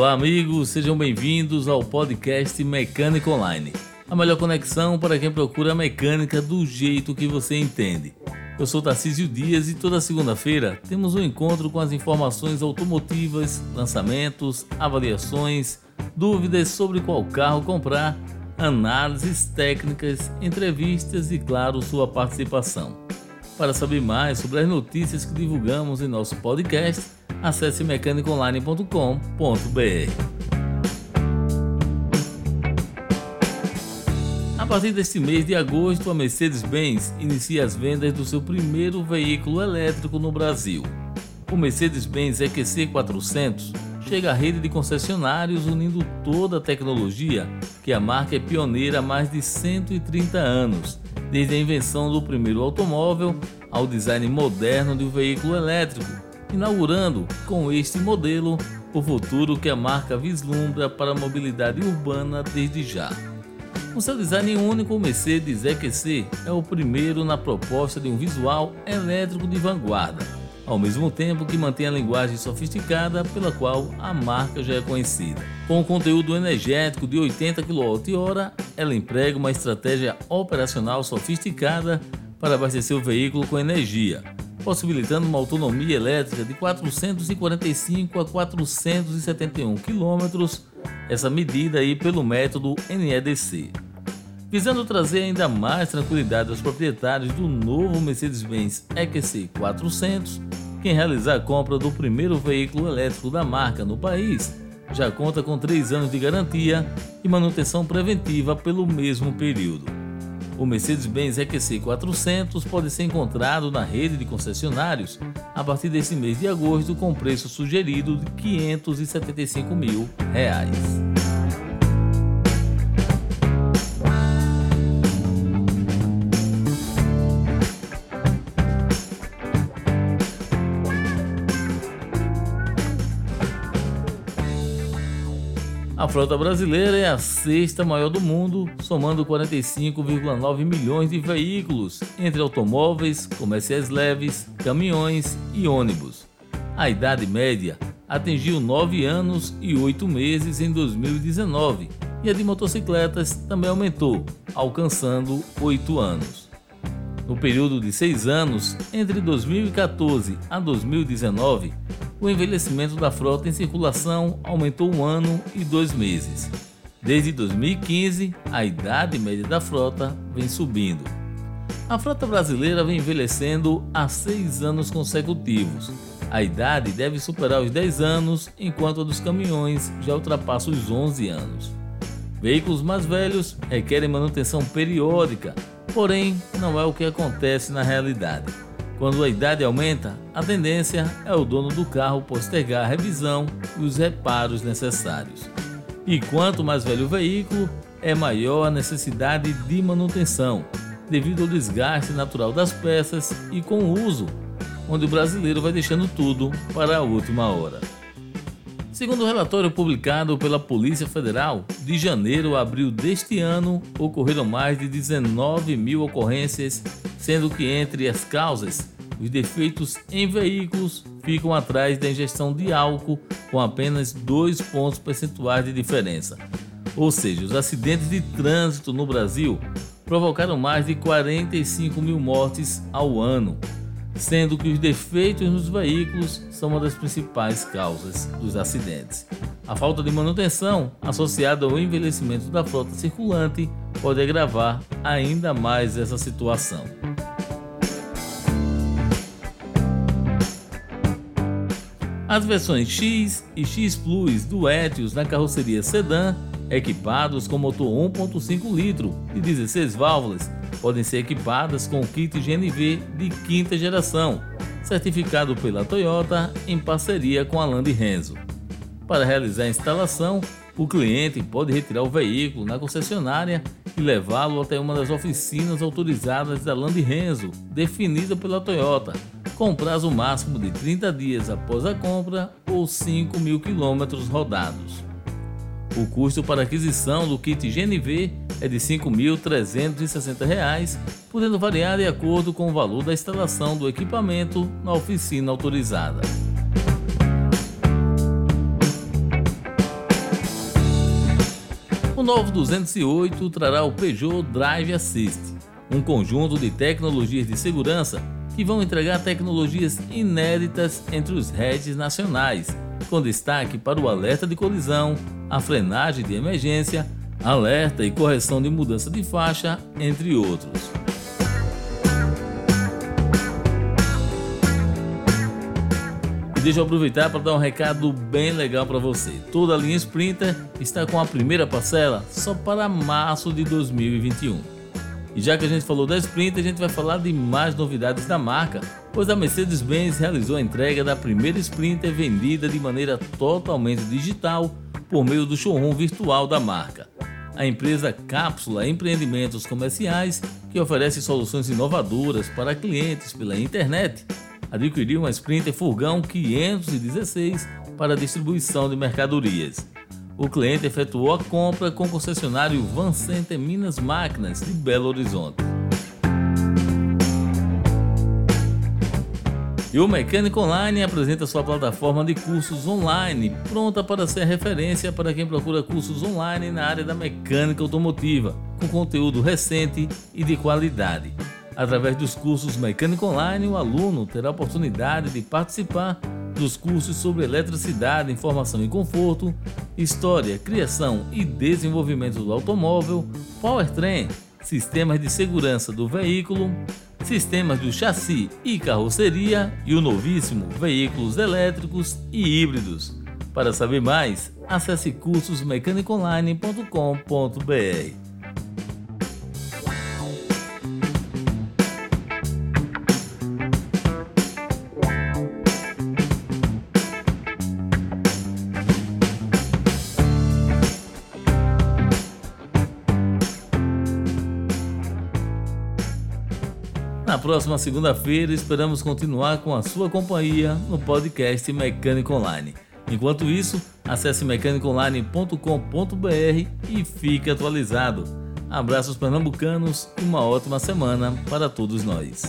Olá, amigos, sejam bem-vindos ao podcast Mecânica Online a melhor conexão para quem procura a mecânica do jeito que você entende. Eu sou Tarcísio Dias e toda segunda-feira temos um encontro com as informações automotivas, lançamentos, avaliações, dúvidas sobre qual carro comprar, análises técnicas, entrevistas e, claro, sua participação. Para saber mais sobre as notícias que divulgamos em nosso podcast, acesse mecanicaonline.com.br. partir deste mês de agosto, a Mercedes-Benz inicia as vendas do seu primeiro veículo elétrico no Brasil. O Mercedes-Benz EQC 400 chega à rede de concessionários unindo toda a tecnologia que a marca é pioneira há mais de 130 anos, desde a invenção do primeiro automóvel ao design moderno de um veículo elétrico, inaugurando com este modelo o futuro que a marca vislumbra para a mobilidade urbana desde já. Com seu design único, o Mercedes EQC é o primeiro na proposta de um visual elétrico de vanguarda, ao mesmo tempo que mantém a linguagem sofisticada pela qual a marca já é conhecida. Com um conteúdo energético de 80 kWh, ela emprega uma estratégia operacional sofisticada para abastecer o veículo com energia, possibilitando uma autonomia elétrica de 445 a 471 km essa medida aí pelo método NEDC. Visando trazer ainda mais tranquilidade aos proprietários do novo Mercedes-Benz EQC 400, quem realizar a compra do primeiro veículo elétrico da marca no país já conta com 3 anos de garantia e manutenção preventiva pelo mesmo período. O Mercedes-Benz EQC 400 pode ser encontrado na rede de concessionários a partir desse mês de agosto com preço sugerido de 575 mil reais. A frota brasileira é a sexta maior do mundo, somando 45,9 milhões de veículos, entre automóveis, comerciais leves, caminhões e ônibus. A idade média atingiu 9 anos e 8 meses em 2019 e a de motocicletas também aumentou, alcançando 8 anos. No período de 6 anos, entre 2014 a 2019, o envelhecimento da frota em circulação aumentou um ano e dois meses. Desde 2015, a idade média da frota vem subindo. A frota brasileira vem envelhecendo há seis anos consecutivos. A idade deve superar os 10 anos, enquanto a dos caminhões já ultrapassa os 11 anos. Veículos mais velhos requerem manutenção periódica, porém não é o que acontece na realidade. Quando a idade aumenta, a tendência é o dono do carro postergar a revisão e os reparos necessários. E quanto mais velho o veículo, é maior a necessidade de manutenção, devido ao desgaste natural das peças e com o uso, onde o brasileiro vai deixando tudo para a última hora. Segundo o relatório publicado pela Polícia Federal, de janeiro a abril deste ano ocorreram mais de 19 mil ocorrências, sendo que entre as causas, os defeitos em veículos ficam atrás da ingestão de álcool, com apenas 2 pontos percentuais de diferença. Ou seja, os acidentes de trânsito no Brasil provocaram mais de 45 mil mortes ao ano, sendo que os defeitos nos veículos são uma das principais causas dos acidentes. A falta de manutenção, associada ao envelhecimento da frota circulante, pode agravar ainda mais essa situação. As versões X e X Plus do Etios na carroceria sedã, equipados com motor 1.5 litro de 16 válvulas, podem ser equipadas com o kit GNV de quinta geração, certificado pela Toyota em parceria com a Land Renzo. Para realizar a instalação, o cliente pode retirar o veículo na concessionária e levá-lo até uma das oficinas autorizadas da Land Renzo, definida pela Toyota, com prazo máximo de 30 dias após a compra ou 5 mil quilômetros rodados. O custo para aquisição do kit GNV é de R$ 5.360, podendo variar de acordo com o valor da instalação do equipamento na oficina autorizada. novo 208 trará o Peugeot Drive Assist, um conjunto de tecnologias de segurança que vão entregar tecnologias inéditas entre os heads nacionais, com destaque para o alerta de colisão, a frenagem de emergência, alerta e correção de mudança de faixa, entre outros. E deixa eu aproveitar para dar um recado bem legal para você. Toda a linha Sprinter está com a primeira parcela só para março de 2021. E já que a gente falou da Sprinter, a gente vai falar de mais novidades da marca, pois a Mercedes-Benz realizou a entrega da primeira Sprinter vendida de maneira totalmente digital por meio do showroom virtual da marca. A empresa Cápsula Empreendimentos Comerciais, que oferece soluções inovadoras para clientes pela internet, adquiriu uma Sprinter Furgão 516 para distribuição de mercadorias. O cliente efetuou a compra com o concessionário Van Center Minas Máquinas de Belo Horizonte. E o Mecânico Online apresenta sua plataforma de cursos online, pronta para ser referência para quem procura cursos online na área da mecânica automotiva, com conteúdo recente e de qualidade. Através dos cursos Mecânico Online, o aluno terá a oportunidade de participar dos cursos sobre eletricidade, informação e conforto, história, criação e desenvolvimento do automóvel, powertrain, sistemas de segurança do veículo, sistemas do chassi e carroceria e o novíssimo veículos elétricos e híbridos. Para saber mais, acesse cursosmecanicoonline.com.br. próxima segunda-feira, esperamos continuar com a sua companhia no podcast Mecânico Online. Enquanto isso, acesse mecanicoonline.com.br e fique atualizado. Abraços pernambucanos e uma ótima semana para todos nós.